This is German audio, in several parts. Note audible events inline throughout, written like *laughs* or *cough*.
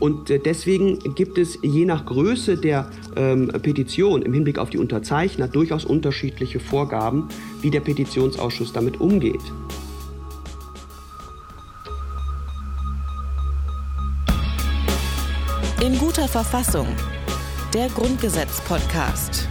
Und äh, deswegen gibt es je nach Größe der ähm, Petition im Hinblick auf die Unterzeichner durchaus unterschiedliche Vorgaben, wie der Petitionsausschuss damit umgeht. In guter Verfassung. Der Grundgesetz-Podcast.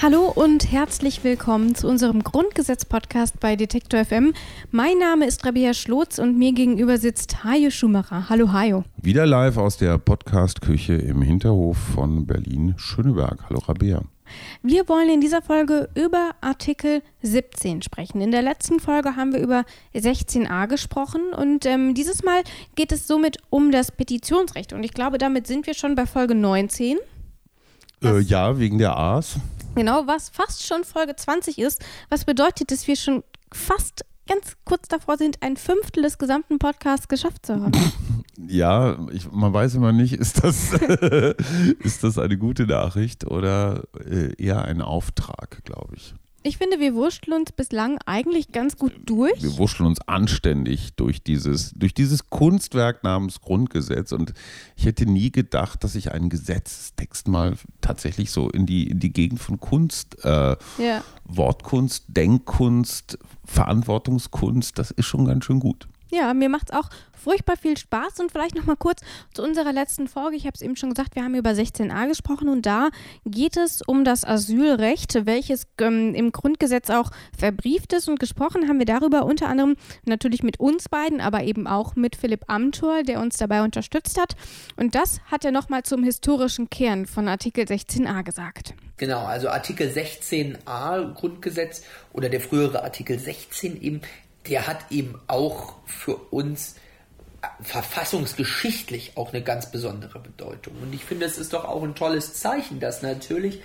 Hallo und herzlich willkommen zu unserem Grundgesetz-Podcast bei Detektor FM. Mein Name ist Rabia Schlotz und mir gegenüber sitzt Hajo Schumacher. Hallo Hajo. Wieder live aus der Podcast-Küche im Hinterhof von Berlin-Schöneberg. Hallo Rabia. Wir wollen in dieser Folge über Artikel 17 sprechen. In der letzten Folge haben wir über 16a gesprochen und ähm, dieses Mal geht es somit um das Petitionsrecht. Und ich glaube, damit sind wir schon bei Folge 19. Äh, ja, wegen der A's. Genau, was fast schon Folge 20 ist. Was bedeutet, dass wir schon fast ganz kurz davor sind, ein Fünftel des gesamten Podcasts geschafft zu haben. *laughs* Ja, ich, man weiß immer nicht, ist das, *laughs* ist das eine gute Nachricht oder äh, eher ein Auftrag, glaube ich. Ich finde, wir wurschteln uns bislang eigentlich ganz gut durch. Wir wurschteln uns anständig durch dieses, durch dieses Kunstwerk namens Grundgesetz. Und ich hätte nie gedacht, dass ich einen Gesetzestext mal tatsächlich so in die, in die Gegend von Kunst, äh, ja. Wortkunst, Denkkunst, Verantwortungskunst, das ist schon ganz schön gut. Ja, mir macht es auch furchtbar viel Spaß und vielleicht noch mal kurz zu unserer letzten Folge. Ich habe es eben schon gesagt, wir haben über 16a gesprochen und da geht es um das Asylrecht, welches ähm, im Grundgesetz auch verbrieft ist und gesprochen haben wir darüber unter anderem natürlich mit uns beiden, aber eben auch mit Philipp Amthor, der uns dabei unterstützt hat. Und das hat er noch mal zum historischen Kern von Artikel 16a gesagt. Genau, also Artikel 16a Grundgesetz oder der frühere Artikel 16 eben der hat eben auch für uns verfassungsgeschichtlich auch eine ganz besondere Bedeutung. Und ich finde, es ist doch auch ein tolles Zeichen, dass natürlich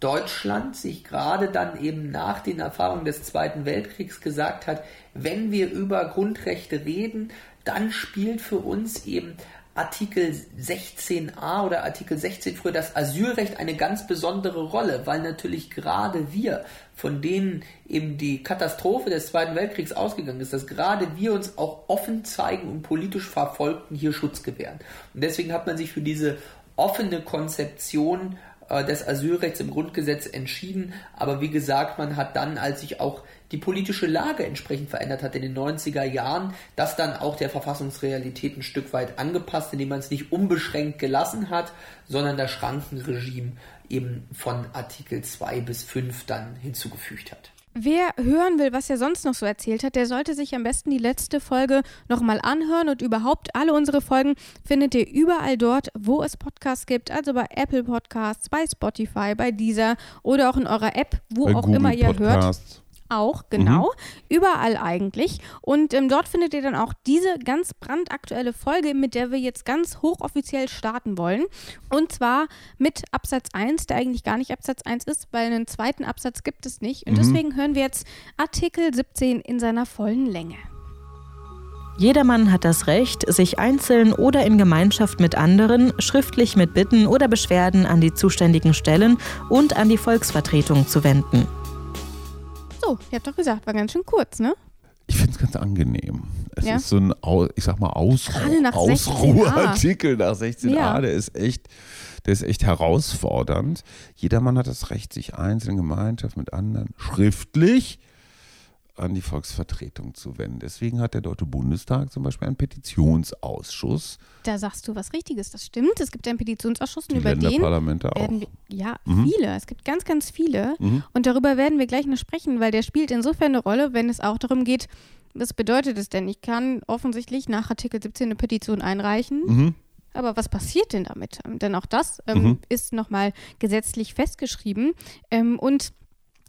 Deutschland sich gerade dann eben nach den Erfahrungen des Zweiten Weltkriegs gesagt hat, wenn wir über Grundrechte reden, dann spielt für uns eben Artikel 16a oder Artikel 16 früher das Asylrecht eine ganz besondere Rolle, weil natürlich gerade wir, von denen eben die Katastrophe des Zweiten Weltkriegs ausgegangen ist, dass gerade wir uns auch offen zeigen und politisch Verfolgten hier Schutz gewähren. Und deswegen hat man sich für diese offene Konzeption äh, des Asylrechts im Grundgesetz entschieden. Aber wie gesagt, man hat dann, als sich auch die politische Lage entsprechend verändert hat in den 90er Jahren, das dann auch der Verfassungsrealität ein Stück weit angepasst, indem man es nicht unbeschränkt gelassen hat, sondern das Schrankenregime eben von Artikel 2 bis 5 dann hinzugefügt hat. Wer hören will, was er sonst noch so erzählt hat, der sollte sich am besten die letzte Folge nochmal anhören und überhaupt alle unsere Folgen findet ihr überall dort, wo es Podcasts gibt, also bei Apple Podcasts, bei Spotify, bei Deezer oder auch in eurer App, wo bei auch Google immer ihr Podcasts. hört auch, genau. Mhm. Überall eigentlich. Und ähm, dort findet ihr dann auch diese ganz brandaktuelle Folge, mit der wir jetzt ganz hochoffiziell starten wollen. Und zwar mit Absatz 1, der eigentlich gar nicht Absatz 1 ist, weil einen zweiten Absatz gibt es nicht. Und mhm. deswegen hören wir jetzt Artikel 17 in seiner vollen Länge. Jedermann hat das Recht, sich einzeln oder in Gemeinschaft mit anderen schriftlich mit Bitten oder Beschwerden an die zuständigen Stellen und an die Volksvertretung zu wenden. So, ihr habt doch gesagt, war ganz schön kurz, ne? Ich finde es ganz angenehm. Es ja? ist so ein, ich sag mal, Ausruh nach Ausruhartikel nach 16a. Ja. Der ist echt, der ist echt herausfordernd. Jedermann hat das Recht, sich einzeln in Gemeinschaft mit anderen schriftlich an die Volksvertretung zu wenden. Deswegen hat der Deutsche Bundestag zum Beispiel einen Petitionsausschuss. Da sagst du was Richtiges, das stimmt. Es gibt einen Petitionsausschuss und über den werden wir, ja, mhm. viele. Es gibt ganz, ganz viele. Mhm. Und darüber werden wir gleich noch sprechen, weil der spielt insofern eine Rolle, wenn es auch darum geht, was bedeutet es denn? Ich kann offensichtlich nach Artikel 17 eine Petition einreichen. Mhm. Aber was passiert denn damit? Denn auch das ähm, mhm. ist nochmal gesetzlich festgeschrieben. Ähm, und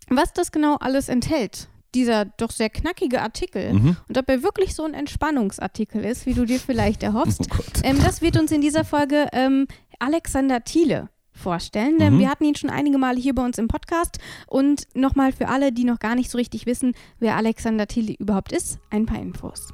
was das genau alles enthält, dieser doch sehr knackige Artikel mhm. und ob er wirklich so ein Entspannungsartikel ist, wie du dir vielleicht erhoffst, *laughs* oh ähm, das wird uns in dieser Folge ähm, Alexander Thiele vorstellen, denn mhm. wir hatten ihn schon einige Male hier bei uns im Podcast und nochmal für alle, die noch gar nicht so richtig wissen, wer Alexander Thiele überhaupt ist, ein paar Infos.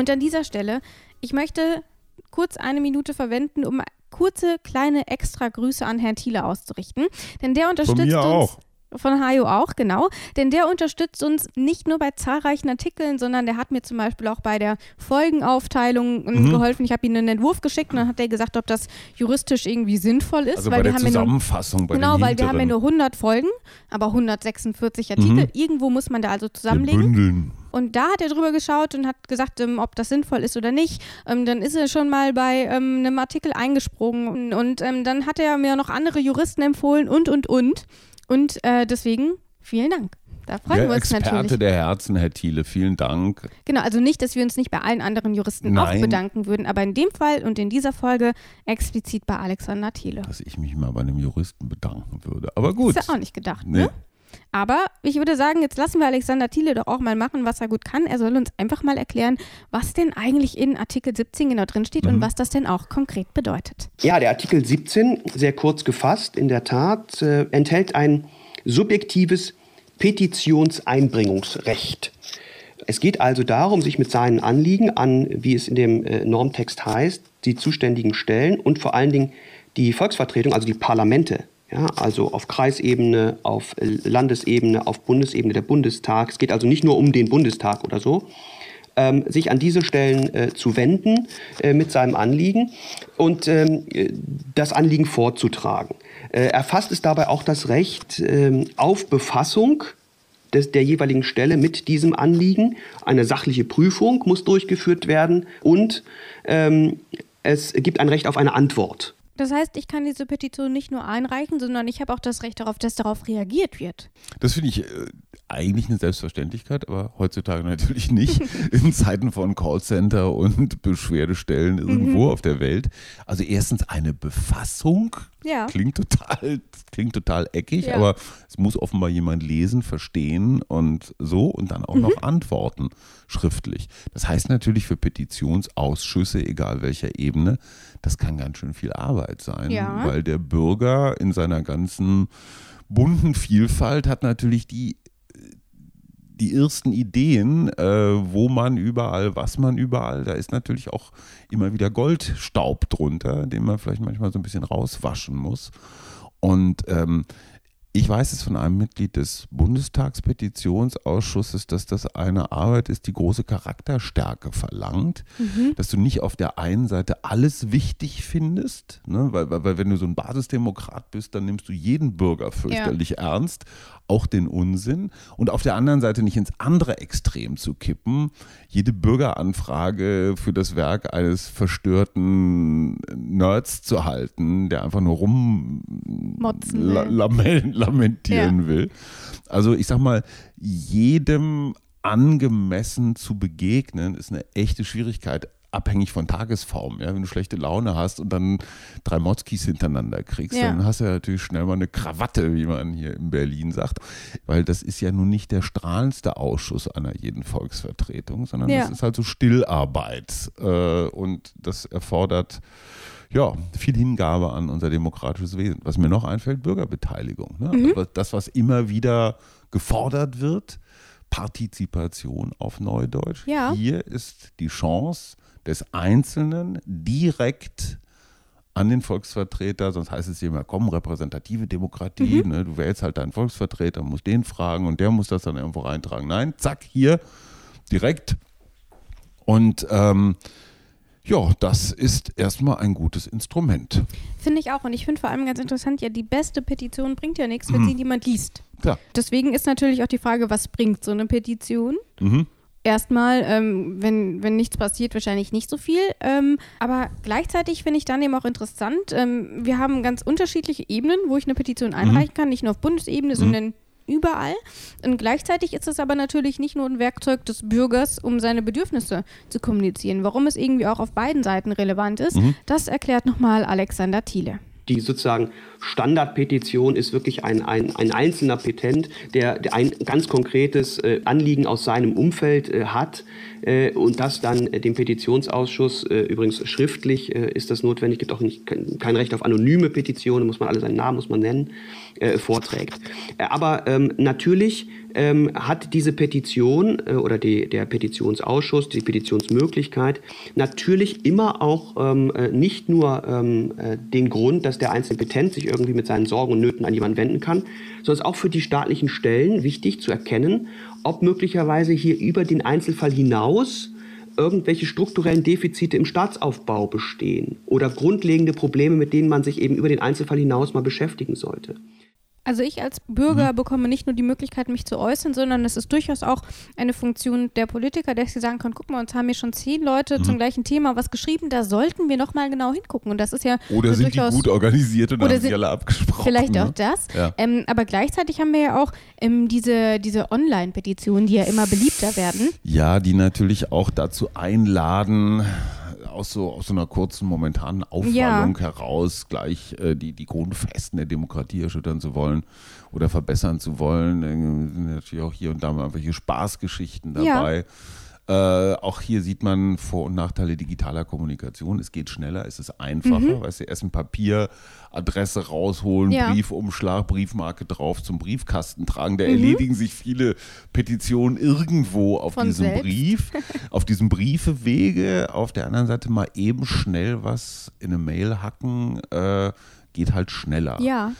Und an dieser Stelle, ich möchte kurz eine Minute verwenden, um kurze kleine extra Grüße an Herrn Thiele auszurichten. Denn der unterstützt Von mir uns. Auch. Von Hajo auch, genau. Denn der unterstützt uns nicht nur bei zahlreichen Artikeln, sondern der hat mir zum Beispiel auch bei der Folgenaufteilung ähm, mhm. geholfen. Ich habe ihm einen Entwurf geschickt und dann hat er gesagt, ob das juristisch irgendwie sinnvoll ist. Also weil bei der Zusammenfassung. Ja nur, genau, weil wir haben ja nur 100 Folgen, aber 146 Artikel. Mhm. Irgendwo muss man da also zusammenlegen. Bündeln. Und da hat er drüber geschaut und hat gesagt, ähm, ob das sinnvoll ist oder nicht. Ähm, dann ist er schon mal bei ähm, einem Artikel eingesprungen und, und ähm, dann hat er mir noch andere Juristen empfohlen und, und, und. Und äh, deswegen vielen Dank. Da freuen der wir uns Experte natürlich. der Herzen, Herr Thiele, vielen Dank. Genau, also nicht, dass wir uns nicht bei allen anderen Juristen Nein. auch bedanken würden, aber in dem Fall und in dieser Folge explizit bei Alexander Thiele. Dass ich mich mal bei einem Juristen bedanken würde. Aber gut. Das ist ja auch nicht gedacht, nee. ne? Aber ich würde sagen, jetzt lassen wir Alexander Thiele doch auch mal machen, was er gut kann. Er soll uns einfach mal erklären, was denn eigentlich in Artikel 17 genau drinsteht mhm. und was das denn auch konkret bedeutet. Ja, der Artikel 17, sehr kurz gefasst, in der Tat, äh, enthält ein subjektives Petitionseinbringungsrecht. Es geht also darum, sich mit seinen Anliegen an, wie es in dem äh, Normtext heißt, die zuständigen Stellen und vor allen Dingen die Volksvertretung, also die Parlamente ja, also auf Kreisebene, auf Landesebene, auf Bundesebene, der Bundestag. Es geht also nicht nur um den Bundestag oder so, ähm, sich an diese Stellen äh, zu wenden äh, mit seinem Anliegen und ähm, das Anliegen vorzutragen. Äh, erfasst ist dabei auch das Recht ähm, auf Befassung des, der jeweiligen Stelle mit diesem Anliegen. Eine sachliche Prüfung muss durchgeführt werden und ähm, es gibt ein Recht auf eine Antwort. Das heißt, ich kann diese Petition nicht nur einreichen, sondern ich habe auch das Recht darauf, dass darauf reagiert wird. Das finde ich äh, eigentlich eine Selbstverständlichkeit, aber heutzutage natürlich nicht. *laughs* in Zeiten von Callcenter und Beschwerdestellen irgendwo mhm. auf der Welt. Also erstens eine Befassung. Ja. Klingt total, klingt total eckig, ja. aber es muss offenbar jemand lesen, verstehen und so und dann auch mhm. noch antworten schriftlich. Das heißt natürlich für Petitionsausschüsse, egal welcher Ebene, das kann ganz schön viel Arbeit sein, ja. weil der Bürger in seiner ganzen bunten Vielfalt hat natürlich die die ersten Ideen, äh, wo man überall, was man überall, da ist natürlich auch immer wieder Goldstaub drunter, den man vielleicht manchmal so ein bisschen rauswaschen muss. Und ähm, ich weiß es von einem Mitglied des Bundestagspetitionsausschusses, dass das eine Arbeit ist, die große Charakterstärke verlangt, mhm. dass du nicht auf der einen Seite alles wichtig findest, ne? weil, weil, weil, wenn du so ein Basisdemokrat bist, dann nimmst du jeden Bürger fürchterlich ja. ernst, auch den Unsinn und auf der anderen Seite nicht ins andere Extrem zu kippen, jede Bürgeranfrage für das Werk eines verstörten Nerds zu halten, der einfach nur rum *laughs* lamentieren ja. will. Also ich sag mal, jedem angemessen zu begegnen, ist eine echte Schwierigkeit abhängig von Tagesform. Ja? Wenn du schlechte Laune hast und dann drei Motzkis hintereinander kriegst, ja. dann hast du ja natürlich schnell mal eine Krawatte, wie man hier in Berlin sagt. Weil das ist ja nun nicht der strahlendste Ausschuss einer jeden Volksvertretung, sondern ja. das ist halt so Stillarbeit. Äh, und das erfordert ja, viel Hingabe an unser demokratisches Wesen. Was mir noch einfällt, Bürgerbeteiligung. Ne? Mhm. Also das, was immer wieder gefordert wird, Partizipation auf Neudeutsch. Ja. Hier ist die Chance, des Einzelnen direkt an den Volksvertreter, sonst heißt es immer, komm, repräsentative Demokratie, mhm. ne, du wählst halt deinen Volksvertreter, musst den fragen und der muss das dann irgendwo reintragen. Nein, zack, hier, direkt. Und ähm, ja, das ist erstmal ein gutes Instrument. Finde ich auch. Und ich finde vor allem ganz interessant, ja, die beste Petition bringt ja nichts, wenn mhm. sie niemand liest. Klar. Deswegen ist natürlich auch die Frage, was bringt so eine Petition? Mhm erstmal, ähm, wenn, wenn nichts passiert, wahrscheinlich nicht so viel. Ähm, aber gleichzeitig finde ich dann eben auch interessant, ähm, wir haben ganz unterschiedliche Ebenen, wo ich eine Petition einreichen mhm. kann, nicht nur auf Bundesebene, mhm. sondern überall. Und gleichzeitig ist es aber natürlich nicht nur ein Werkzeug des Bürgers, um seine Bedürfnisse zu kommunizieren. Warum es irgendwie auch auf beiden Seiten relevant ist, mhm. das erklärt nochmal Alexander Thiele die sozusagen Standardpetition ist wirklich ein, ein, ein einzelner Petent, der, der ein ganz konkretes äh, Anliegen aus seinem Umfeld äh, hat äh, und das dann äh, dem Petitionsausschuss, äh, übrigens schriftlich äh, ist das notwendig, gibt auch nicht, kein, Recht auf anonyme Petitionen, muss man alle seinen Namen muss man nennen, vorträgt. Aber ähm, natürlich ähm, hat diese Petition oder die, der Petitionsausschuss, die Petitionsmöglichkeit natürlich immer auch ähm, äh, nicht nur ähm, äh, den Grund, dass der einzelne Petent sich irgendwie mit seinen Sorgen und Nöten an jemanden wenden kann, sondern es ist auch für die staatlichen Stellen wichtig zu erkennen, ob möglicherweise hier über den Einzelfall hinaus irgendwelche strukturellen Defizite im Staatsaufbau bestehen oder grundlegende Probleme, mit denen man sich eben über den Einzelfall hinaus mal beschäftigen sollte. Also ich als Bürger mhm. bekomme nicht nur die Möglichkeit, mich zu äußern, sondern es ist durchaus auch eine Funktion der Politiker, dass sie sagen können, guck mal, uns haben hier schon zehn Leute mhm. zum gleichen Thema was geschrieben, da sollten wir noch mal genau hingucken. Und das ist ja Oder sind die gut organisiert und haben sich alle abgesprochen. Vielleicht ne? auch das. Ja. Ähm, aber gleichzeitig haben wir ja auch ähm, diese, diese Online-Petitionen, die ja immer beliebter werden. Ja, die natürlich auch dazu einladen, aus so, aus so einer kurzen momentanen Aufwallung ja. heraus gleich äh, die, die Grundfesten der Demokratie erschüttern zu wollen oder verbessern zu wollen. Äh, sind natürlich auch hier und da mal irgendwelche Spaßgeschichten dabei. Ja. Äh, auch hier sieht man Vor- und Nachteile digitaler Kommunikation. Es geht schneller, es ist einfacher. Mhm. Weißt du, erst ein Papieradresse rausholen, ja. Briefumschlag, Briefmarke drauf zum Briefkasten tragen. Da mhm. erledigen sich viele Petitionen irgendwo auf Von diesem selbst. Brief, *laughs* auf diesem Briefewege. Auf der anderen Seite mal eben schnell was in eine Mail hacken. Äh, geht halt schneller. Ja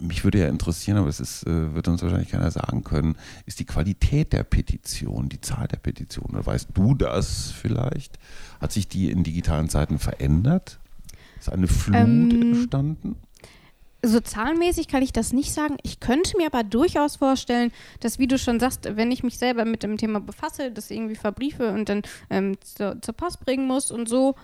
mich würde ja interessieren, aber es ist, äh, wird uns wahrscheinlich keiner sagen können, ist die Qualität der Petition, die Zahl der Petitionen. Oder weißt du das vielleicht? Hat sich die in digitalen Zeiten verändert? Ist eine Flut ähm, entstanden? So zahlenmäßig kann ich das nicht sagen. Ich könnte mir aber durchaus vorstellen, dass, wie du schon sagst, wenn ich mich selber mit dem Thema befasse, das irgendwie verbriefe und dann ähm, zur, zur Post bringen muss und so,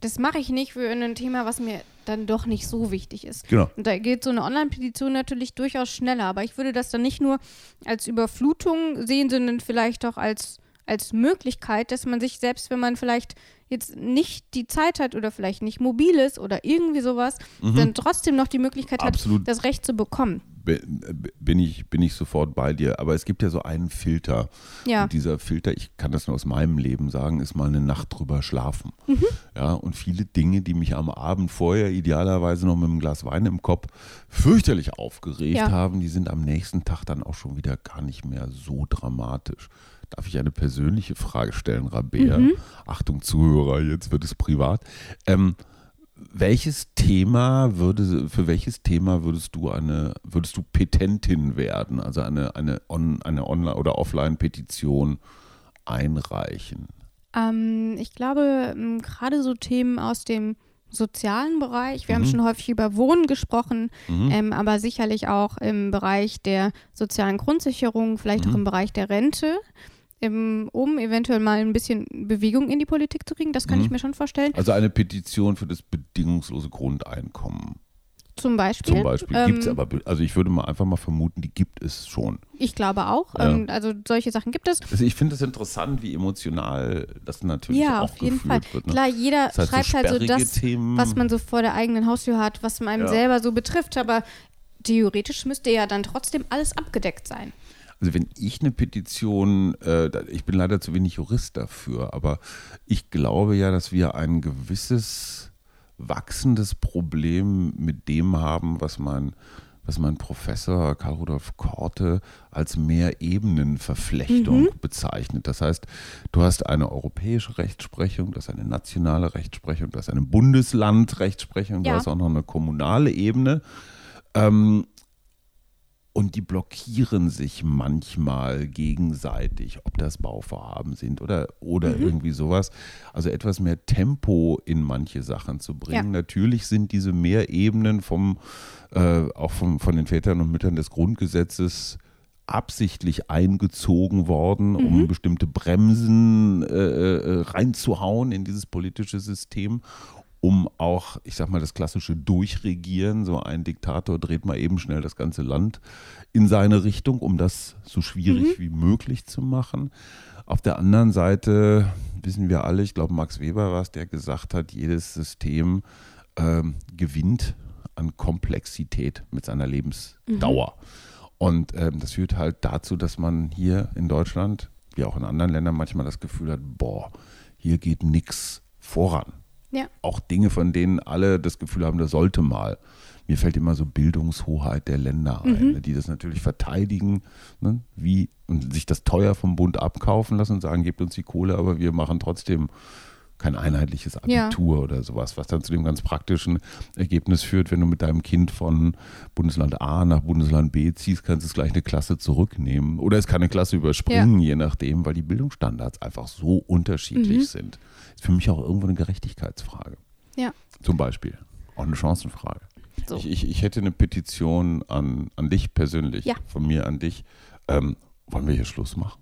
das mache ich nicht für ein Thema, was mir dann doch nicht so wichtig ist. Genau. Und da geht so eine Online-Petition natürlich durchaus schneller, aber ich würde das dann nicht nur als Überflutung sehen, sondern vielleicht auch als, als Möglichkeit, dass man sich selbst, wenn man vielleicht jetzt nicht die Zeit hat oder vielleicht nicht mobil ist oder irgendwie sowas, mhm. dann trotzdem noch die Möglichkeit Absolut. hat, das Recht zu bekommen. Bin ich, bin ich sofort bei dir. Aber es gibt ja so einen Filter. Ja. Und dieser Filter, ich kann das nur aus meinem Leben sagen, ist mal eine Nacht drüber schlafen. Mhm. Ja, und viele Dinge, die mich am Abend vorher idealerweise noch mit einem Glas Wein im Kopf fürchterlich aufgeregt ja. haben, die sind am nächsten Tag dann auch schon wieder gar nicht mehr so dramatisch. Darf ich eine persönliche Frage stellen, Rabea? Mhm. Achtung, Zuhörer, jetzt wird es privat. Ähm, welches Thema würde, für welches Thema würdest du eine, würdest du Petentin werden, also eine, eine, on, eine Online- oder Offline-Petition einreichen? Ähm, ich glaube, gerade so Themen aus dem sozialen Bereich. Wir mhm. haben schon häufig über Wohnen gesprochen, mhm. ähm, aber sicherlich auch im Bereich der sozialen Grundsicherung, vielleicht mhm. auch im Bereich der Rente um eventuell mal ein bisschen Bewegung in die Politik zu kriegen. Das kann mhm. ich mir schon vorstellen. Also eine Petition für das bedingungslose Grundeinkommen. Zum Beispiel. Zum Beispiel ähm, gibt es aber, also ich würde mal einfach mal vermuten, die gibt es schon. Ich glaube auch. Ja. Ähm, also solche Sachen gibt es. Also ich finde es interessant, wie emotional das natürlich ja, auf jeden Fall. wird. Ne? Klar, jeder das heißt, schreibt so halt so das, Themen. was man so vor der eigenen Haustür hat, was man ja. selber so betrifft. Aber theoretisch müsste ja dann trotzdem alles abgedeckt sein. Also wenn ich eine Petition, äh, ich bin leider zu wenig Jurist dafür, aber ich glaube ja, dass wir ein gewisses wachsendes Problem mit dem haben, was mein, was mein Professor Karl Rudolf Korte als Mehrebenenverflechtung mhm. bezeichnet. Das heißt, du hast eine europäische Rechtsprechung, du hast eine nationale Rechtsprechung, du hast eine Bundeslandrechtsprechung, ja. du hast auch noch eine kommunale Ebene. Ähm, und die blockieren sich manchmal gegenseitig, ob das Bauvorhaben sind oder, oder mhm. irgendwie sowas. Also etwas mehr Tempo in manche Sachen zu bringen. Ja. Natürlich sind diese Mehrebenen vom, äh, auch vom, von den Vätern und Müttern des Grundgesetzes absichtlich eingezogen worden, mhm. um bestimmte Bremsen äh, äh, reinzuhauen in dieses politische System um auch, ich sag mal, das klassische Durchregieren, so ein Diktator dreht mal eben schnell das ganze Land in seine Richtung, um das so schwierig mhm. wie möglich zu machen. Auf der anderen Seite wissen wir alle, ich glaube, Max Weber war es, der gesagt hat, jedes System ähm, gewinnt an Komplexität mit seiner Lebensdauer. Mhm. Und ähm, das führt halt dazu, dass man hier in Deutschland, wie auch in anderen Ländern, manchmal das Gefühl hat, boah, hier geht nichts voran. Ja. Auch Dinge, von denen alle das Gefühl haben, das sollte mal. Mir fällt immer so Bildungshoheit der Länder ein, mhm. Ne, die das natürlich verteidigen, ne, wie und sich das teuer vom Bund abkaufen lassen und sagen, gebt uns die Kohle, aber wir machen trotzdem kein einheitliches Abitur ja. oder sowas, was dann zu dem ganz praktischen Ergebnis führt, wenn du mit deinem Kind von Bundesland A nach Bundesland B ziehst, kannst du es gleich eine Klasse zurücknehmen oder es kann eine Klasse überspringen, ja. je nachdem, weil die Bildungsstandards einfach so unterschiedlich mhm. sind. Ist für mich auch irgendwo eine Gerechtigkeitsfrage. Ja. Zum Beispiel. Auch eine Chancenfrage. So. Ich, ich, ich, hätte eine Petition an, an dich persönlich, ja. von mir an dich. Ähm, wollen wir hier Schluss machen?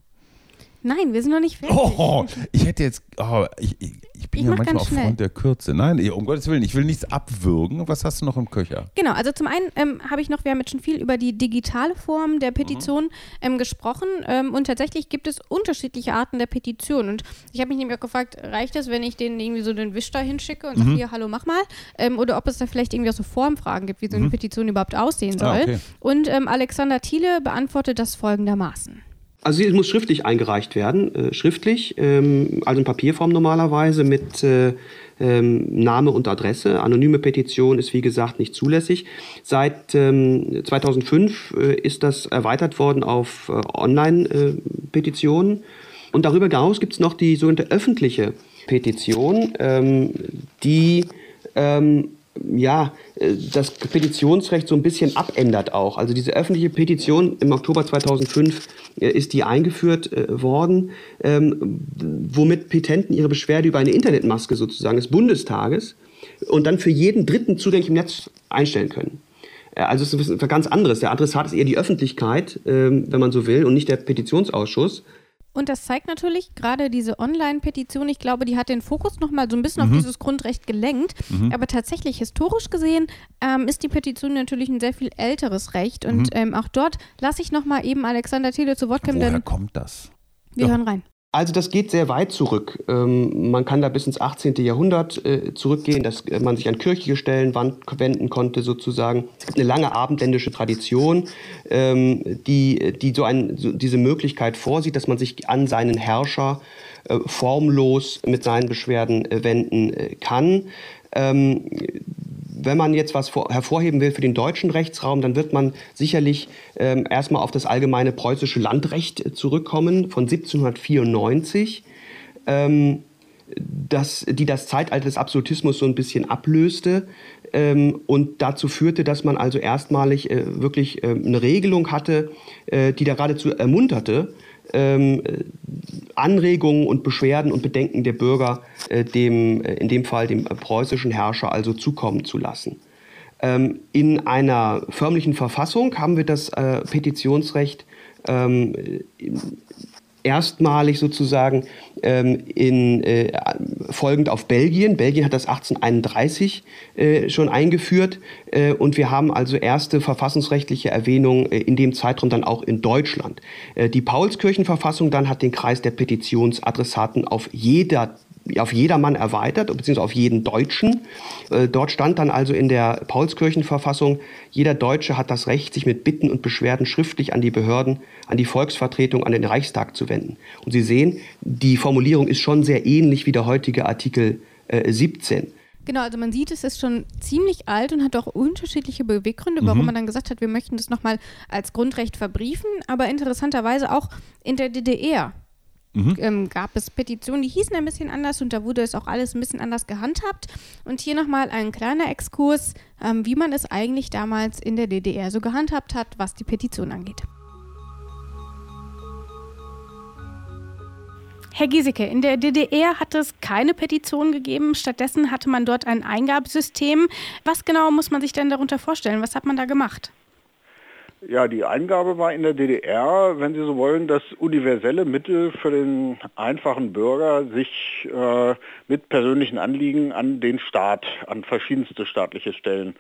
Nein, wir sind noch nicht fertig. Oh, ich hätte jetzt, oh, ich, ich, ich bin ich ja manchmal auf Front der Kürze. Nein, um Gottes Willen, ich will nichts abwürgen. Was hast du noch im Köcher? Genau, also zum einen ähm, habe ich noch, wir haben jetzt schon viel über die digitale Form der Petition mhm. ähm, gesprochen ähm, und tatsächlich gibt es unterschiedliche Arten der Petition. Und ich habe mich nämlich auch gefragt, reicht es, wenn ich denen irgendwie so den Wisch da hinschicke und mhm. sage, hier, hallo, mach mal? Ähm, oder ob es da vielleicht irgendwie auch so Formfragen gibt, wie so eine mhm. Petition überhaupt aussehen ah, soll. Ah, okay. Und ähm, Alexander Thiele beantwortet das folgendermaßen. Also sie muss schriftlich eingereicht werden, äh, schriftlich, ähm, also in Papierform normalerweise mit äh, ähm, Name und Adresse. Anonyme Petition ist wie gesagt nicht zulässig. Seit ähm, 2005 äh, ist das erweitert worden auf äh, Online-Petitionen. und darüber hinaus gibt es noch die sogenannte öffentliche Petition, ähm, die ähm, ja, äh, das Petitionsrecht so ein bisschen abändert auch. Also diese öffentliche Petition im Oktober 2005 äh, ist die eingeführt äh, worden, ähm, womit Petenten ihre Beschwerde über eine Internetmaske sozusagen des Bundestages und dann für jeden Dritten zugänglich im Netz einstellen können. Also es ist etwas ganz anderes. Der Adressat ist eher die Öffentlichkeit, ähm, wenn man so will, und nicht der Petitionsausschuss. Und das zeigt natürlich gerade diese Online-Petition, ich glaube, die hat den Fokus nochmal so ein bisschen mhm. auf dieses Grundrecht gelenkt. Mhm. Aber tatsächlich historisch gesehen ähm, ist die Petition natürlich ein sehr viel älteres Recht. Und mhm. ähm, auch dort lasse ich nochmal eben Alexander Thiele zu Wort kommen. Woher kommt das? Wir ja. hören rein. Also das geht sehr weit zurück. Ähm, man kann da bis ins 18. Jahrhundert äh, zurückgehen, dass man sich an kirchliche Stellen wenden konnte sozusagen. Es gibt eine lange abendländische Tradition, ähm, die, die so, ein, so diese Möglichkeit vorsieht, dass man sich an seinen Herrscher äh, formlos mit seinen Beschwerden äh, wenden äh, kann. Ähm, wenn man jetzt was hervorheben will für den deutschen Rechtsraum, dann wird man sicherlich ähm, erstmal auf das allgemeine preußische Landrecht äh, zurückkommen von 1794. Ähm, das, die das Zeitalter des Absolutismus so ein bisschen ablöste ähm, und dazu führte, dass man also erstmalig äh, wirklich äh, eine Regelung hatte, äh, die da geradezu ermunterte, ähm, Anregungen und Beschwerden und Bedenken der Bürger äh, dem, äh, in dem Fall dem preußischen Herrscher also zukommen zu lassen. Ähm, in einer förmlichen Verfassung haben wir das äh, Petitionsrecht ähm, erstmalig sozusagen ähm, in, äh, folgend auf Belgien. Belgien hat das 1831 äh, schon eingeführt äh, und wir haben also erste verfassungsrechtliche Erwähnungen äh, in dem Zeitraum dann auch in Deutschland. Äh, die Paulskirchenverfassung dann hat den Kreis der Petitionsadressaten auf jeder auf jedermann erweitert, beziehungsweise auf jeden Deutschen. Äh, dort stand dann also in der Paulskirchenverfassung, jeder Deutsche hat das Recht, sich mit Bitten und Beschwerden schriftlich an die Behörden, an die Volksvertretung, an den Reichstag zu wenden. Und Sie sehen, die Formulierung ist schon sehr ähnlich wie der heutige Artikel äh, 17. Genau, also man sieht, es ist schon ziemlich alt und hat auch unterschiedliche Beweggründe, warum mhm. man dann gesagt hat, wir möchten das nochmal als Grundrecht verbriefen. Aber interessanterweise auch in der DDR mhm. ähm, gab es Petitionen, die hießen ein bisschen anders und da wurde es auch alles ein bisschen anders gehandhabt. Und hier nochmal ein kleiner Exkurs, ähm, wie man es eigentlich damals in der DDR so gehandhabt hat, was die Petition angeht. Herr Giesecke, in der DDR hat es keine Petition gegeben. Stattdessen hatte man dort ein Eingabesystem. Was genau muss man sich denn darunter vorstellen? Was hat man da gemacht? Ja, die Eingabe war in der DDR, wenn Sie so wollen, das universelle Mittel für den einfachen Bürger, sich äh, mit persönlichen Anliegen an den Staat, an verschiedenste staatliche Stellen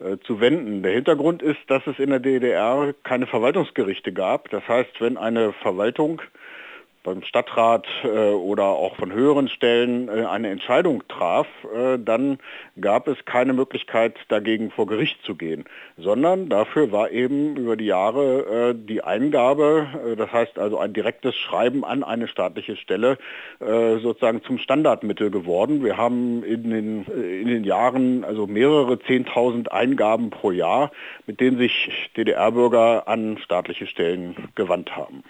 äh, zu wenden. Der Hintergrund ist, dass es in der DDR keine Verwaltungsgerichte gab. Das heißt, wenn eine Verwaltung beim Stadtrat äh, oder auch von höheren Stellen äh, eine Entscheidung traf, äh, dann gab es keine Möglichkeit dagegen vor Gericht zu gehen, sondern dafür war eben über die Jahre äh, die Eingabe, äh, das heißt also ein direktes Schreiben an eine staatliche Stelle äh, sozusagen zum Standardmittel geworden. Wir haben in den, in den Jahren also mehrere Zehntausend Eingaben pro Jahr, mit denen sich DDR-Bürger an staatliche Stellen gewandt haben.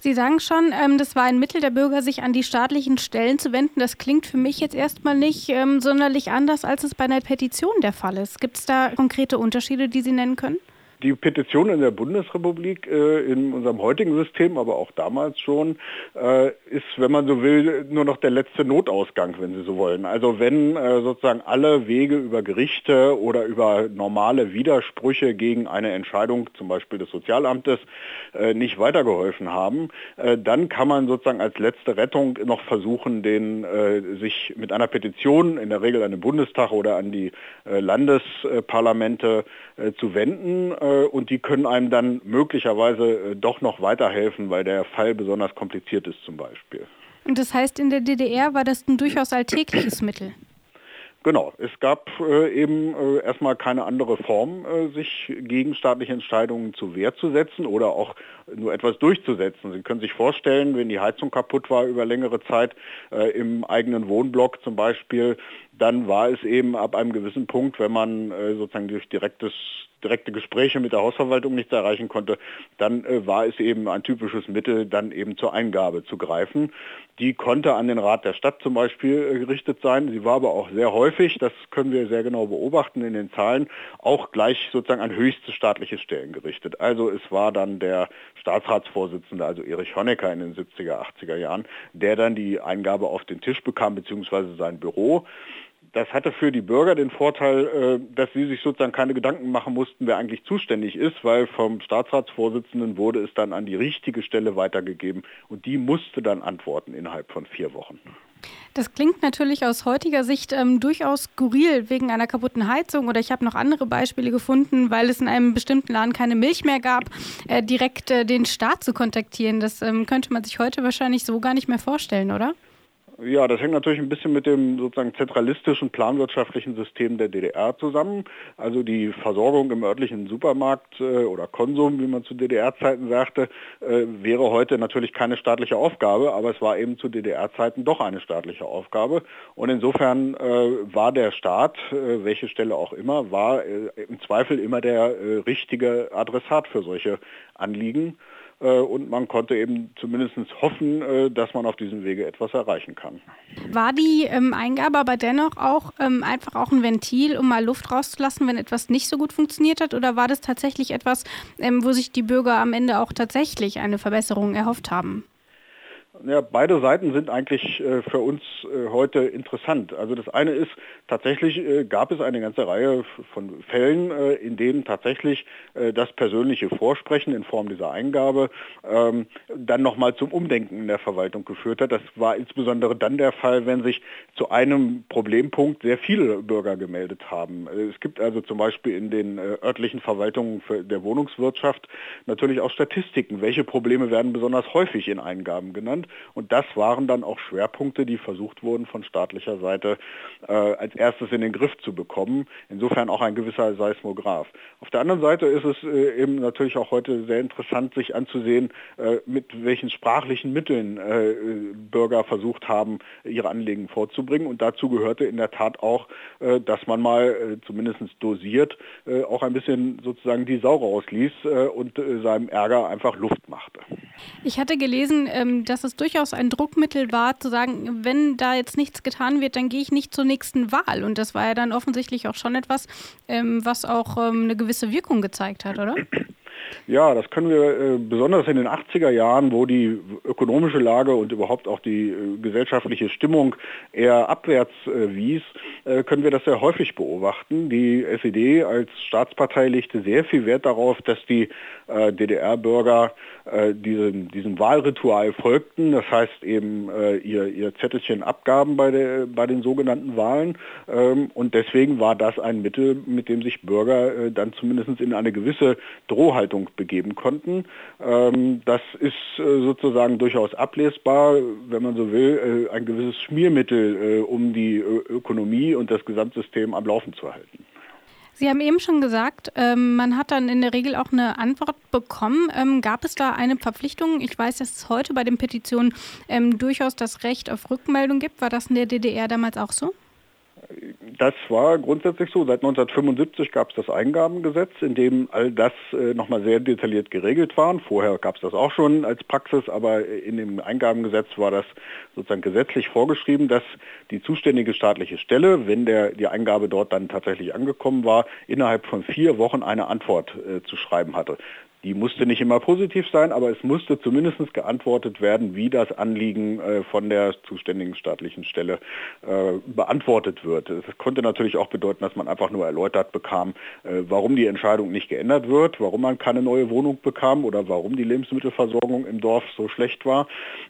Sie sagen schon, ähm, das war ein Mittel der Bürger, sich an die staatlichen Stellen zu wenden. Das klingt für mich jetzt erstmal nicht ähm, sonderlich anders, als es bei einer Petition der Fall ist. Gibt es da konkrete Unterschiede, die Sie nennen können? Die Petition in der Bundesrepublik äh, in unserem heutigen System, aber auch damals schon, äh, ist, wenn man so will, nur noch der letzte Notausgang, wenn Sie so wollen. Also wenn äh, sozusagen alle Wege über Gerichte oder über normale Widersprüche gegen eine Entscheidung, zum Beispiel des Sozialamtes, äh, nicht weitergeholfen haben, äh, dann kann man sozusagen als letzte Rettung noch versuchen, den äh, sich mit einer Petition, in der Regel an den Bundestag oder an die Landesparlamente zu wenden und die können einem dann möglicherweise äh, doch noch weiterhelfen, weil der Fall besonders kompliziert ist zum Beispiel. Und das heißt, in der DDR war das ein durchaus alltägliches Mittel? Genau, es gab äh, eben äh, erstmal keine andere Form, äh, sich gegen staatliche Entscheidungen zu Wehr zu setzen oder auch nur etwas durchzusetzen. Sie können sich vorstellen, wenn die Heizung kaputt war über längere Zeit äh, im eigenen Wohnblock zum Beispiel, dann war es eben ab einem gewissen Punkt, wenn man äh, sozusagen durch direktes direkte Gespräche mit der Hausverwaltung nichts erreichen konnte, dann äh, war es eben ein typisches Mittel, dann eben zur Eingabe zu greifen. Die konnte an den Rat der Stadt zum Beispiel äh, gerichtet sein. Sie war aber auch sehr häufig, das können wir sehr genau beobachten in den Zahlen, auch gleich sozusagen an höchste staatliche Stellen gerichtet. Also es war dann der Staatsratsvorsitzende, also Erich Honecker in den 70er, 80er Jahren, der dann die Eingabe auf den Tisch bekam, beziehungsweise sein Büro. Das hatte für die Bürger den Vorteil, äh, dass sie sich sozusagen keine Gedanken machen mussten, wer eigentlich zuständig ist, weil vom Staatsratsvorsitzenden wurde es dann an die richtige Stelle weitergegeben und die musste dann antworten innerhalb von vier Wochen. Das klingt natürlich aus heutiger Sicht ähm, durchaus skurril wegen einer kaputten Heizung oder ich habe noch andere Beispiele gefunden, weil es in einem bestimmten Laden keine Milch mehr gab, äh, direkt äh, den Staat zu kontaktieren. Das ähm, könnte man sich heute wahrscheinlich so gar nicht mehr vorstellen, oder? Ja, das hängt natürlich ein bisschen mit dem sozusagen zentralistischen planwirtschaftlichen System der DDR zusammen. Also die Versorgung im örtlichen Supermarkt äh, oder Konsum, wie man zu DDR-Zeiten sagte, äh, wäre heute natürlich keine staatliche Aufgabe, aber es war eben zu DDR-Zeiten doch eine staatliche Aufgabe. Und insofern äh, war der Staat, äh, welche Stelle auch immer, war äh, im Zweifel immer der äh, richtige Adressat für solche Anliegen. Äh, und man konnte eben zumindest hoffen, äh, dass man auf diesem Wege etwas erreichen kann. War die ähm, Eingabe aber dennoch auch ähm, einfach auch ein Ventil, um mal Luft rauszulassen, wenn etwas nicht so gut funktioniert hat? Oder war das tatsächlich etwas, ähm, wo sich die Bürger am Ende auch tatsächlich eine Verbesserung erhofft haben? Ja, beide Seiten sind eigentlich äh, für uns äh, heute interessant. Also das eine ist, tatsächlich äh, gab es eine ganze Reihe von Fällen, äh, in denen tatsächlich äh, das persönliche Vorsprechen in Form dieser Eingabe ähm, dann nochmal zum Umdenken in der Verwaltung geführt hat. Das war insbesondere dann der Fall, wenn sich zu einem Problempunkt sehr viele Bürger gemeldet haben. Äh, es gibt also zum Beispiel in den örtlichen Verwaltungen der Wohnungswirtschaft natürlich auch Statistiken, welche Probleme werden besonders häufig in Eingaben genannt. Und das waren dann auch Schwerpunkte, die versucht wurden von staatlicher Seite äh, als erstes in den Griff zu bekommen. Insofern auch ein gewisser Seismograph. Auf der anderen Seite ist es äh, eben natürlich auch heute sehr interessant, sich anzusehen, äh, mit welchen sprachlichen Mitteln äh, Bürger versucht haben, ihre Anliegen vorzubringen. Und dazu gehörte in der Tat auch, äh, dass man mal äh, zumindest dosiert auch ein bisschen sozusagen die Sau rausließ und seinem Ärger einfach Luft machte. Ich hatte gelesen, ähm, dass es durchaus ein Druckmittel war, zu sagen, wenn da jetzt nichts getan wird, dann gehe ich nicht zur nächsten Wahl. Und das war ja dann offensichtlich auch schon etwas, ähm, was auch ähm, eine gewisse Wirkung gezeigt hat, oder? Ja, das können wir äh, besonders in den 80er Jahren, wo die ökonomische Lage und überhaupt auch die äh, gesellschaftliche Stimmung eher abwärts äh, wies, äh, können wir das sehr häufig beobachten. Die SED als Staatspartei legte sehr viel Wert darauf, dass die äh, DDR-Bürger äh, diesem, diesem Wahlritual folgten. Das heißt eben ihr, ihr Zettelchen abgaben bei, der, bei den sogenannten Wahlen. Ähm, und deswegen war das ein Mittel, mit dem sich Bürger dann zumindest in eine gewisse Drohhaltung begeben konnten. Ähm, das ist sozusagen durchaus ablesbar, wenn man so will, ein gewisses Schmiermittel, um die Ökonomie und das Gesamtsystem am Laufen zu halten. Sie haben eben schon gesagt, ähm, man hat dann in der Regel auch eine Antwort bekommen. Ähm, gab es da eine Verpflichtung? Ich weiß, dass es heute bei den Petitionen ähm, durchaus das Recht auf Rückmeldung gibt. War das in der DDR damals auch so? Das war grundsätzlich so. Seit 1975 gab es das Eingabengesetz, in dem all das äh, nochmal sehr detailliert geregelt war. Vorher gab es das auch schon als Praxis, aber in dem Eingabengesetz war das sozusagen gesetzlich vorgeschrieben, dass die zuständige staatliche Stelle, wenn der, die Eingabe dort dann tatsächlich angekommen war, innerhalb von vier Wochen eine Antwort äh, zu schreiben hatte. Die musste nicht immer positiv sein, aber es musste zumindest geantwortet werden, wie das Anliegen äh, von der zuständigen staatlichen Stelle äh, beantwortet wird. Das konnte natürlich auch bedeuten, dass man einfach nur erläutert bekam, äh, warum die Entscheidung nicht geändert wird, warum man keine neue Wohnung bekam oder warum die Lebensmittelversorgung im Dorf so schlecht war.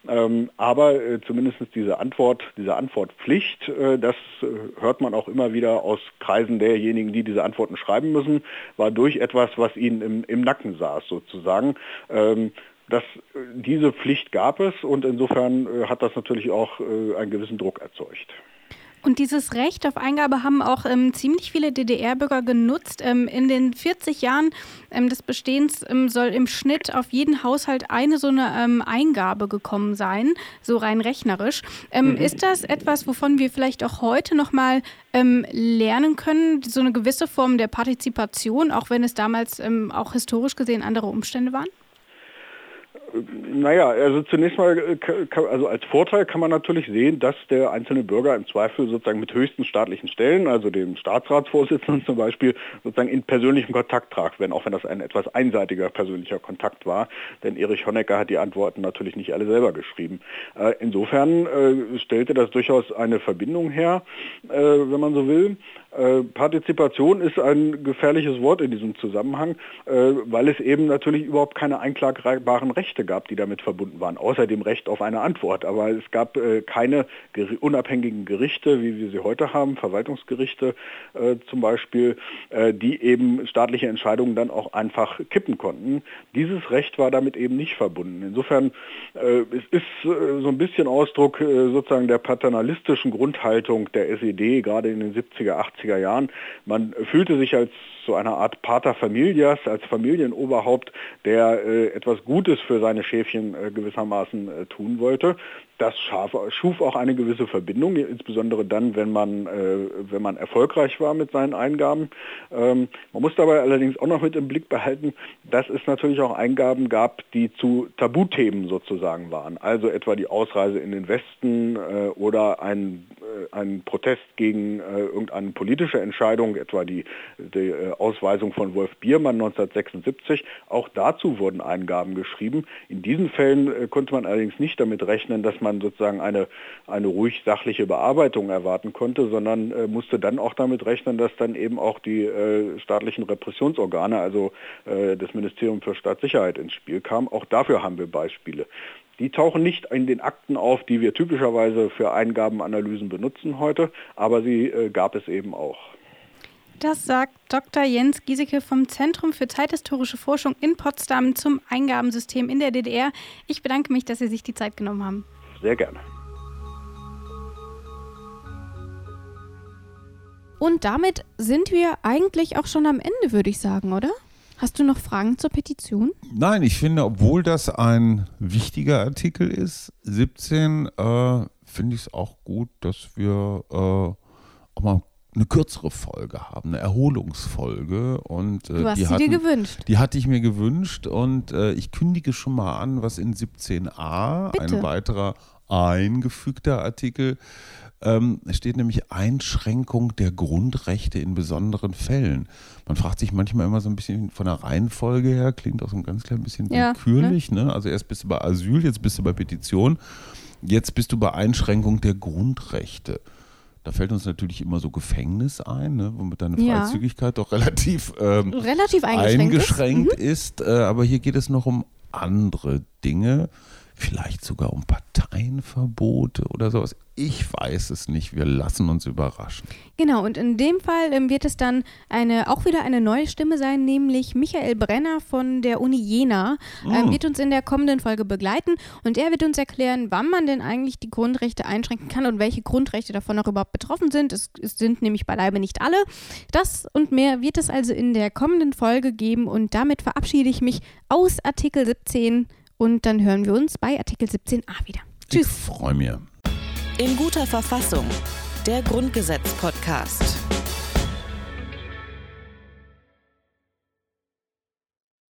Ähm, aber äh, zumindest diese Antwort, diese Antwortpflicht, äh, das äh, hört man auch immer wieder aus Kreisen derjenigen, die diese Antworten schreiben müssen, war durch etwas, was ihnen im, im Nacken saß sozusagen. Ähm, das, diese Pflicht gab es und insofern äh, hat das natürlich auch äh, einen gewissen Druck erzeugt. Und dieses Recht auf Eingabe haben auch ähm, ziemlich viele DDR-Bürger genutzt. Ähm, in den 40 Jahren ähm, des Bestehens ähm, soll im Schnitt auf jeden Haushalt eine so eine ähm, Eingabe gekommen sein, so rein rechnerisch. Ähm, mhm. Ist das etwas, wovon wir vielleicht auch heute noch mal lernen können, so eine gewisse Form der Partizipation, auch wenn es damals auch historisch gesehen andere Umstände waren? Naja, also zunächst mal, äh, also als Vorteil kann man natürlich sehen, dass der einzelne Bürger im Zweifel sozusagen mit höchsten staatlichen Stellen, also dem Staatsratsvorsitzenden zum Beispiel, sozusagen in persönlichem Kontakt tragt, wenn auch wenn das ein etwas einseitiger persönlicher Kontakt war. Denn Erich Honecker hat die Antworten natürlich nicht alle selber geschrieben. Äh, insofern äh, stellte das durchaus eine Verbindung her, wenn man so will. Äh, Partizipation ist ein gefährliches Wort in diesem Zusammenhang, äh, weil es eben natürlich überhaupt keine einklagbaren Rechte gab, die damit verbunden waren, außer dem Recht auf eine Antwort. Aber es gab äh, keine unabhängigen Gerichte, wie wir sie heute haben, Verwaltungsgerichte zum Beispiel, die eben staatliche Entscheidungen dann auch einfach kippen konnten. Dieses Recht war damit eben nicht verbunden. Insofern es ist so ein bisschen Ausdruck sozusagen der paternalistischen Grundhaltung der SED, gerade in den 70er, 80er 80er Jahren. Man fühlte sich als so eine Art Pater Familias, als Familienoberhaupt, der äh, etwas Gutes für seine Schäfchen äh, gewissermaßen äh, tun wollte. Das schuf auch eine gewisse Verbindung, insbesondere dann, wenn man, äh, wenn man erfolgreich war mit seinen Eingaben. Ähm, man muss dabei allerdings auch noch mit im Blick behalten, dass es natürlich auch Eingaben gab, die zu Tabuthemen sozusagen waren. Also etwa die Ausreise in den Westen äh, oder ein, äh, ein Protest gegen irgendeine politische Entscheidung, etwa die, die Ausweisung von Wolf Biermann 1976. Auch dazu wurden Eingaben geschrieben. In diesen Fällen konnte man allerdings nicht damit rechnen, dass man sozusagen eine, eine ruhig sachliche Bearbeitung erwarten konnte, sondern äh, musste dann auch damit rechnen, dass dann eben auch die äh, staatlichen Repressionsorgane, also äh, das Ministerium für Staatssicherheit ins Spiel kamen. Auch dafür haben wir Beispiele. Die tauchen nicht in den Akten auf, die wir typischerweise für Eingabenanalysen benutzen heute, aber sie äh, gab es eben auch. Das sagt Dr. Jens Giesecke vom Zentrum für zeithistorische Forschung in Potsdam zum Eingabensystem in der DDR. Ich bedanke mich, dass Sie sich die Zeit genommen haben. Sehr gerne. Und damit sind wir eigentlich auch schon am Ende, würde ich sagen, oder? Hast du noch Fragen zur Petition? Nein, ich finde, obwohl das ein wichtiger Artikel ist, 17, äh, finde ich es auch gut, dass wir äh, auch mal eine kürzere Folge haben, eine Erholungsfolge. Und, äh, du hast die sie hatten, dir gewünscht. Die hatte ich mir gewünscht und äh, ich kündige schon mal an, was in 17a, Bitte. ein weiterer eingefügter Artikel, Ähm, es steht nämlich Einschränkung der Grundrechte in besonderen Fällen. Man fragt sich manchmal immer so ein bisschen von der Reihenfolge her, klingt auch so ein ganz klein bisschen willkürlich. Ja, ne? ne? Also erst bist du bei Asyl, jetzt bist du bei Petition, jetzt bist du bei Einschränkung der Grundrechte. Da fällt uns natürlich immer so Gefängnis ein, ne, womit deine Freizügigkeit ja. doch relativ, ähm, relativ eingeschränkt, eingeschränkt ist. ist äh, aber hier geht es noch um andere Dinge vielleicht sogar um Parteienverbote oder sowas. Ich weiß es nicht. Wir lassen uns überraschen. Genau, und in dem Fall ähm, wird es dann eine, auch wieder eine neue Stimme sein, nämlich Michael Brenner von der Uni Jena. Ähm, mm. wird uns in der kommenden Folge begleiten und er wird uns erklären, wann man denn eigentlich die Grundrechte einschränken kann und welche Grundrechte davon auch überhaupt betroffen sind. Es, es sind nämlich beileibe nicht alle. Das und mehr wird es also in der kommenden Folge geben und damit verabschiede ich mich aus Artikel 17 und dann hören wir uns bei Artikel 17a wieder. Tschüss. Ich freue mich. In guter Verfassung. Der Grundgesetz-Podcast.